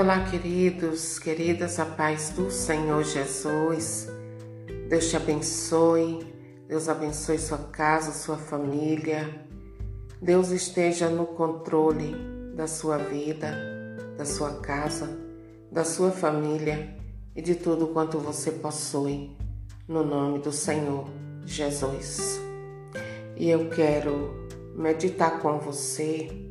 Olá, queridos, queridas, a paz do Senhor Jesus. Deus te abençoe, Deus abençoe sua casa, sua família. Deus esteja no controle da sua vida, da sua casa, da sua família e de tudo quanto você possui, no nome do Senhor Jesus. E eu quero meditar com você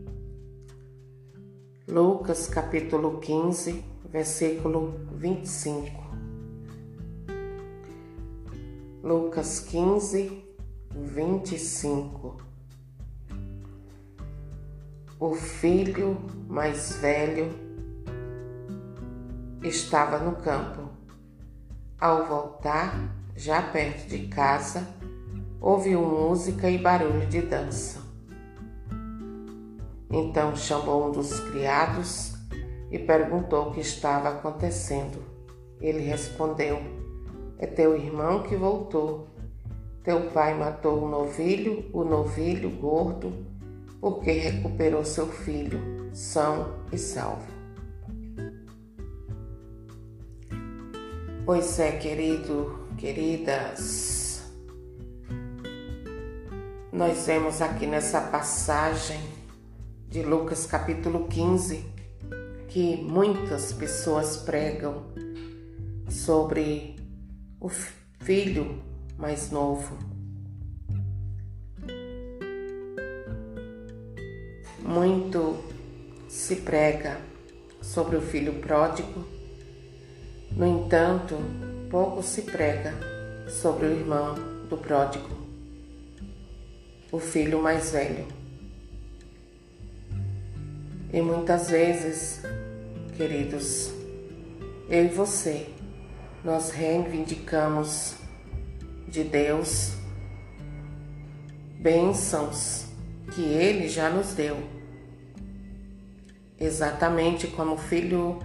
Lucas capítulo 15, versículo 25. Lucas 15, 25. O filho mais velho estava no campo. Ao voltar, já perto de casa, ouviu música e barulho de dança. Então chamou um dos criados e perguntou o que estava acontecendo. Ele respondeu: É teu irmão que voltou. Teu pai matou o novilho, o novilho gordo, porque recuperou seu filho, são e salvo. Pois é, querido, queridas, nós vemos aqui nessa passagem de Lucas capítulo 15, que muitas pessoas pregam sobre o filho mais novo. Muito se prega sobre o filho pródigo, no entanto, pouco se prega sobre o irmão do pródigo, o filho mais velho. E muitas vezes, queridos, eu e você, nós reivindicamos de Deus bênçãos que Ele já nos deu. Exatamente como o filho,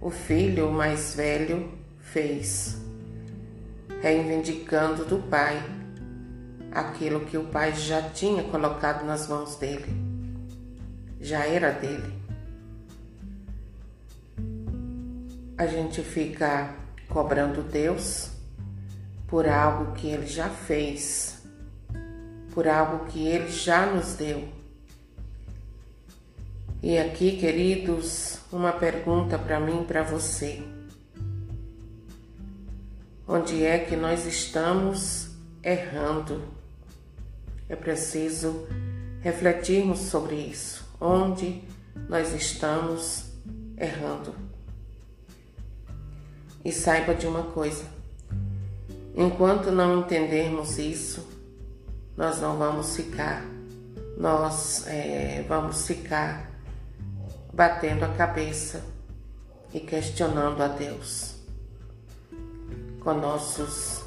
o filho mais velho fez, reivindicando do Pai aquilo que o Pai já tinha colocado nas mãos dele já era dele. A gente fica cobrando Deus por algo que ele já fez, por algo que ele já nos deu. E aqui, queridos, uma pergunta para mim para você. Onde é que nós estamos errando? É preciso refletirmos sobre isso onde nós estamos errando. E saiba de uma coisa: enquanto não entendermos isso, nós não vamos ficar, nós é, vamos ficar batendo a cabeça e questionando a Deus com nossos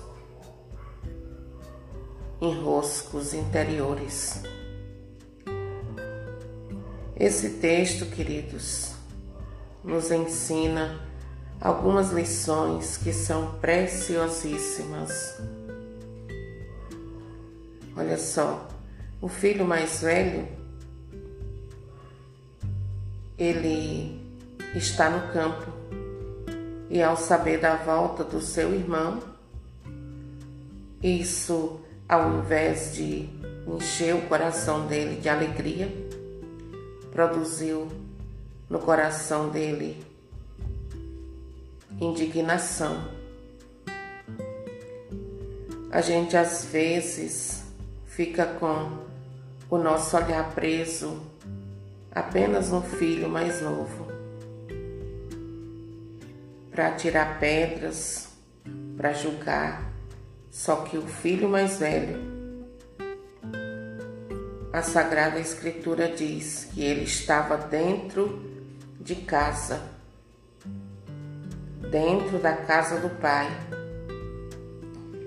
enroscos interiores. Esse texto, queridos, nos ensina algumas lições que são preciosíssimas. Olha só, o filho mais velho, ele está no campo e ao saber da volta do seu irmão, isso ao invés de encher o coração dele de alegria, produziu no coração dele indignação. A gente às vezes fica com o nosso olhar preso apenas no filho mais novo para tirar pedras, para julgar, só que o filho mais velho a Sagrada Escritura diz que ele estava dentro de casa, dentro da casa do Pai,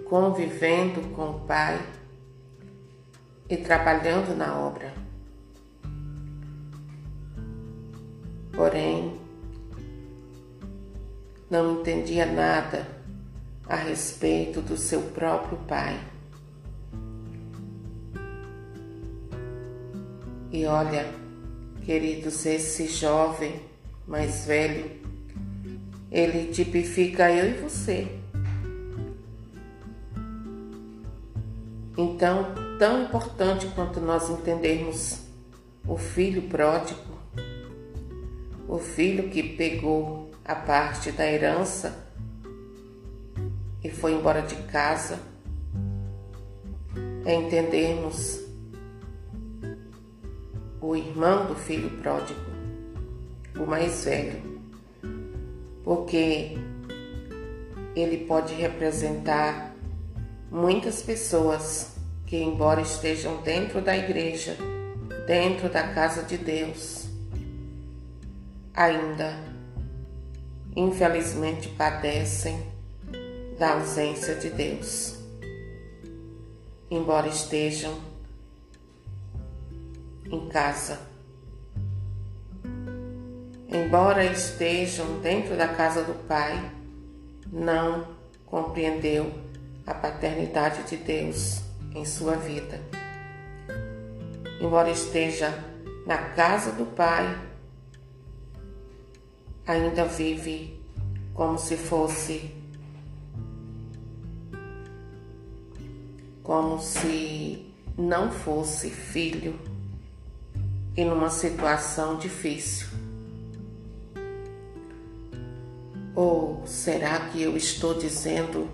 convivendo com o Pai e trabalhando na obra. Porém, não entendia nada a respeito do seu próprio Pai. E olha, queridos, esse jovem mais velho ele tipifica eu e você. Então, tão importante quanto nós entendermos o filho pródigo, o filho que pegou a parte da herança e foi embora de casa, é entendermos o irmão do filho pródigo, o mais velho, porque ele pode representar muitas pessoas que, embora estejam dentro da igreja, dentro da casa de Deus, ainda infelizmente padecem da ausência de Deus. Embora estejam em casa, embora estejam dentro da casa do Pai, não compreendeu a paternidade de Deus em sua vida. Embora esteja na casa do Pai, ainda vive como se fosse como se não fosse filho e numa situação difícil. Ou será que eu estou dizendo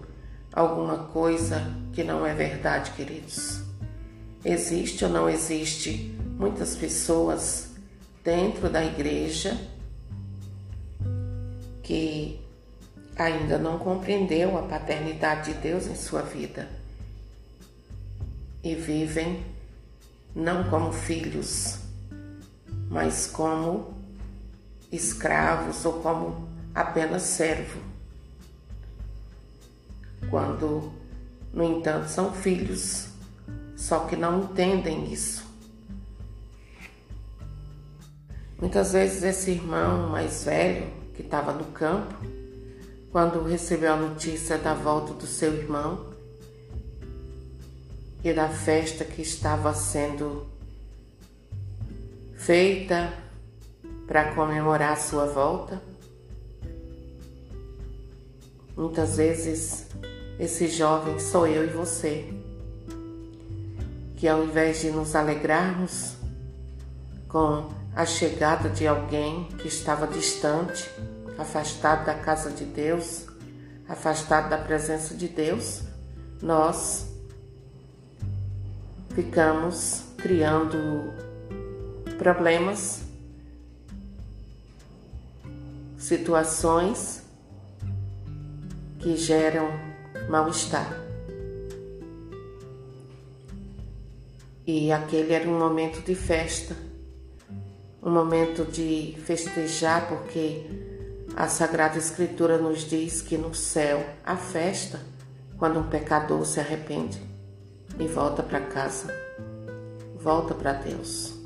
alguma coisa que não é verdade, queridos. Existe ou não existe muitas pessoas dentro da igreja que ainda não compreendeu a paternidade de Deus em sua vida e vivem não como filhos, mas como escravos ou como apenas servo quando, no entanto, são filhos, só que não entendem isso. Muitas vezes esse irmão mais velho, que estava no campo, quando recebeu a notícia da volta do seu irmão e da festa que estava sendo feita para comemorar a sua volta, muitas vezes esse jovem sou eu e você, que ao invés de nos alegrarmos com a chegada de alguém que estava distante, afastado da casa de Deus, afastado da presença de Deus, nós ficamos criando problemas, situações que geram mal-estar. E aquele era um momento de festa, um momento de festejar, porque a Sagrada Escritura nos diz que no céu há festa quando um pecador se arrepende e volta para casa, volta para Deus.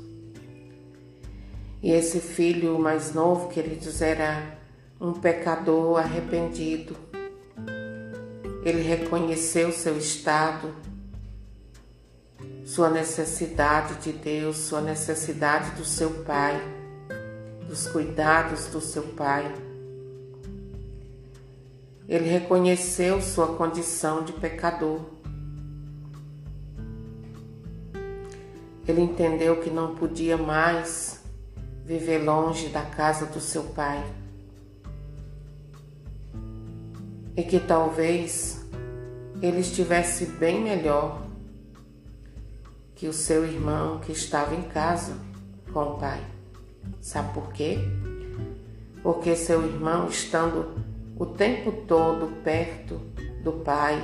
E esse filho mais novo, queridos, era um pecador arrependido, ele reconheceu seu estado, sua necessidade de Deus, sua necessidade do seu Pai, dos cuidados do seu Pai. Ele reconheceu sua condição de pecador. Ele entendeu que não podia mais viver longe da casa do seu pai. e que talvez ele estivesse bem melhor que o seu irmão que estava em casa com o pai. Sabe por quê? Porque seu irmão, estando o tempo todo perto do pai,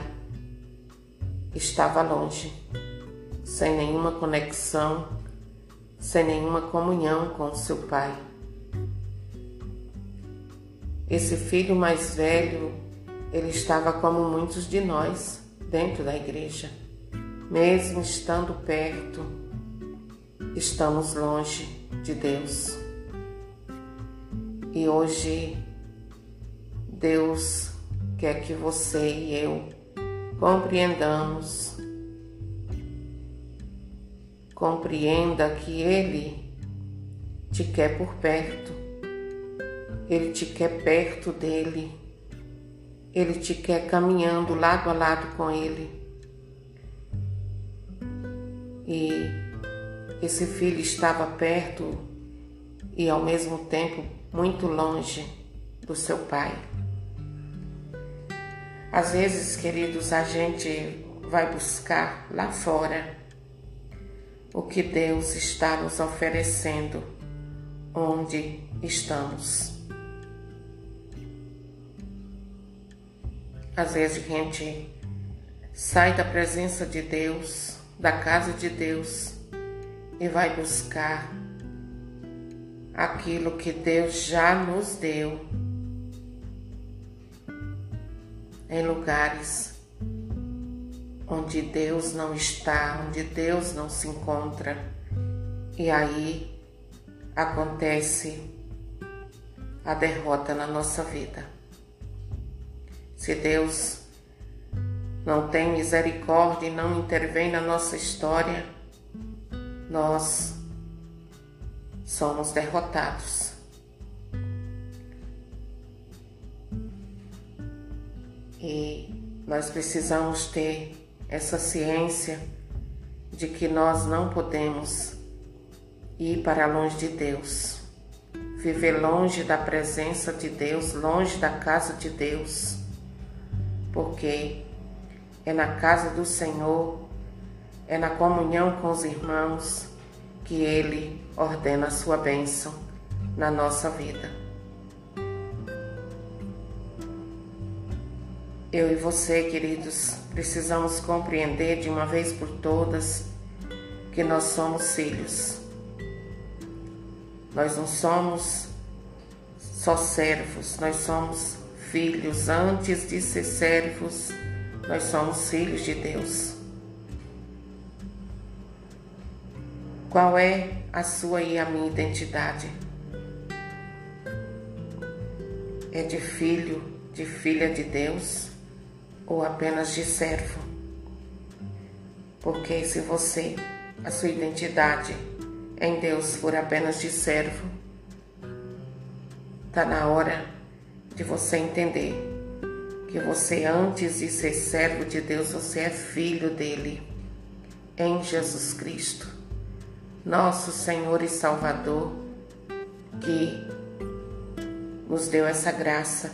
estava longe, sem nenhuma conexão, sem nenhuma comunhão com seu pai. Esse filho mais velho ele estava como muitos de nós dentro da igreja. Mesmo estando perto, estamos longe de Deus. E hoje Deus quer que você e eu compreendamos, compreenda que Ele te quer por perto, Ele te quer perto dele. Ele te quer caminhando lado a lado com ele. E esse filho estava perto e ao mesmo tempo muito longe do seu pai. Às vezes, queridos, a gente vai buscar lá fora o que Deus está nos oferecendo onde estamos. Às vezes a gente sai da presença de Deus, da casa de Deus e vai buscar aquilo que Deus já nos deu em lugares onde Deus não está, onde Deus não se encontra. E aí acontece a derrota na nossa vida. Se Deus não tem misericórdia e não intervém na nossa história, nós somos derrotados. E nós precisamos ter essa ciência de que nós não podemos ir para longe de Deus, viver longe da presença de Deus, longe da casa de Deus, porque é na casa do Senhor, é na comunhão com os irmãos que Ele ordena a sua bênção na nossa vida. Eu e você, queridos, precisamos compreender de uma vez por todas que nós somos filhos. Nós não somos só servos, nós somos filhos. Antes de ser servos, nós somos filhos de Deus. Qual é a sua e a minha identidade? É de filho, de filha de Deus? Ou apenas de servo. Porque se você, a sua identidade em Deus for apenas de servo, está na hora de você entender que você, antes de ser servo de Deus, você é filho dele, em Jesus Cristo, nosso Senhor e Salvador, que nos deu essa graça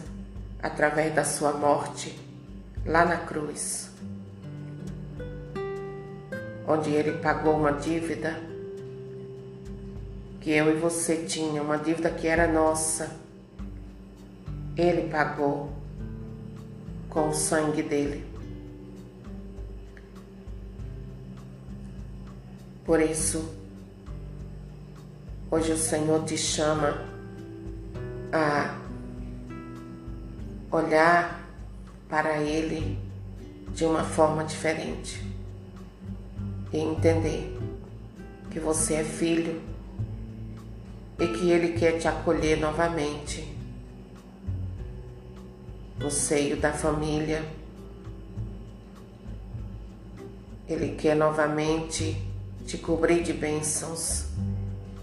através da sua morte lá na cruz, onde ele pagou uma dívida que eu e você tinha, uma dívida que era nossa. Ele pagou com o sangue dele. Por isso, hoje o Senhor te chama a olhar para Ele de uma forma diferente. E entender que você é filho e que Ele quer te acolher novamente. No seio da família. Ele quer novamente te cobrir de bênçãos.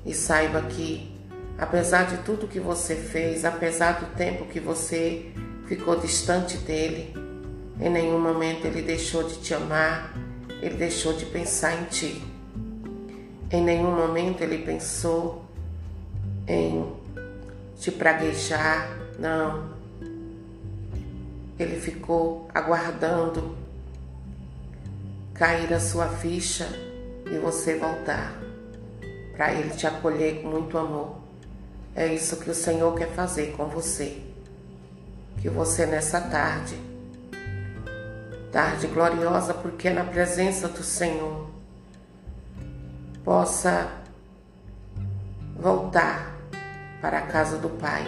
E saiba que, apesar de tudo que você fez, apesar do tempo que você ficou distante dele. Em nenhum momento ele deixou de te amar, ele deixou de pensar em ti. Em nenhum momento ele pensou em te praguejar, não. Ele ficou aguardando cair a sua ficha e você voltar, para ele te acolher com muito amor. É isso que o Senhor quer fazer com você que você nessa tarde, tarde gloriosa, porque é na presença do Senhor, possa voltar para a casa do Pai.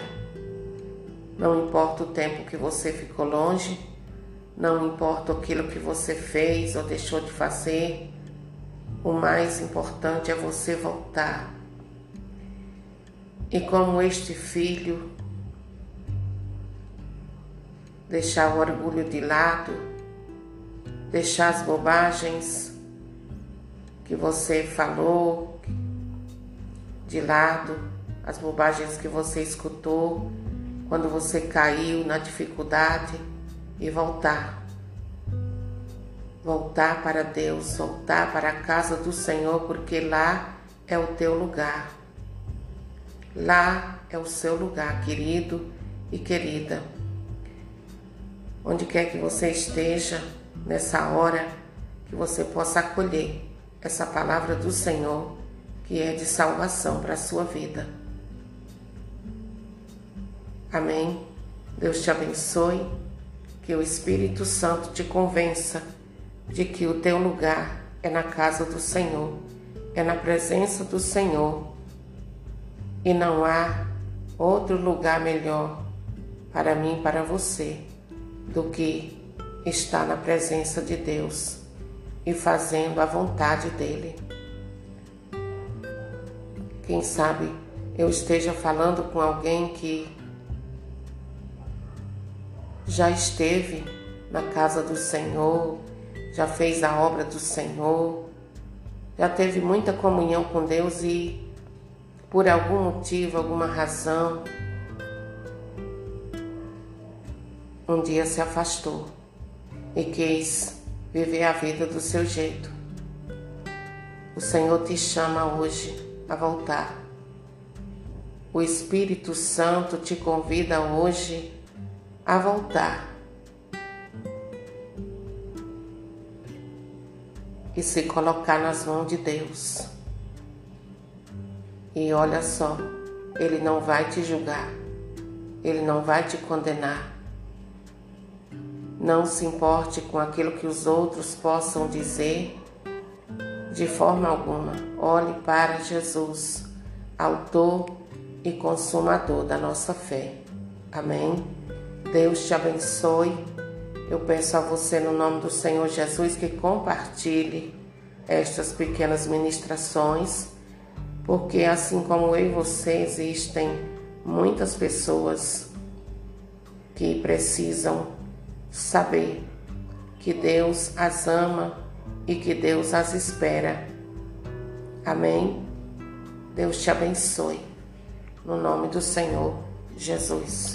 Não importa o tempo que você ficou longe, não importa aquilo que você fez ou deixou de fazer, o mais importante é você voltar. E como este filho deixar o orgulho de lado, deixar as bobagens que você falou de lado, as bobagens que você escutou quando você caiu na dificuldade e voltar. Voltar para Deus, voltar para a casa do Senhor, porque lá é o teu lugar. Lá é o seu lugar, querido e querida. Onde quer que você esteja nessa hora, que você possa acolher essa palavra do Senhor, que é de salvação para a sua vida. Amém. Deus te abençoe, que o Espírito Santo te convença de que o teu lugar é na casa do Senhor, é na presença do Senhor, e não há outro lugar melhor para mim e para você do que estar na presença de Deus e fazendo a vontade dele. Quem sabe eu esteja falando com alguém que já esteve na casa do Senhor, já fez a obra do Senhor, já teve muita comunhão com Deus e por algum motivo, alguma razão, um dia se afastou e quis viver a vida do seu jeito. O Senhor te chama hoje a voltar. O Espírito Santo te convida hoje a voltar. E se colocar nas mãos de Deus. E olha só, Ele não vai te julgar, Ele não vai te condenar. Não se importe com aquilo que os outros possam dizer, de forma alguma. Olhe para Jesus, Autor e Consumador da nossa fé. Amém. Deus te abençoe. Eu peço a você, no nome do Senhor Jesus, que compartilhe estas pequenas ministrações, porque assim como eu e você, existem muitas pessoas que precisam saber que Deus as ama e que Deus as espera. Amém? Deus te abençoe. No nome do Senhor Jesus.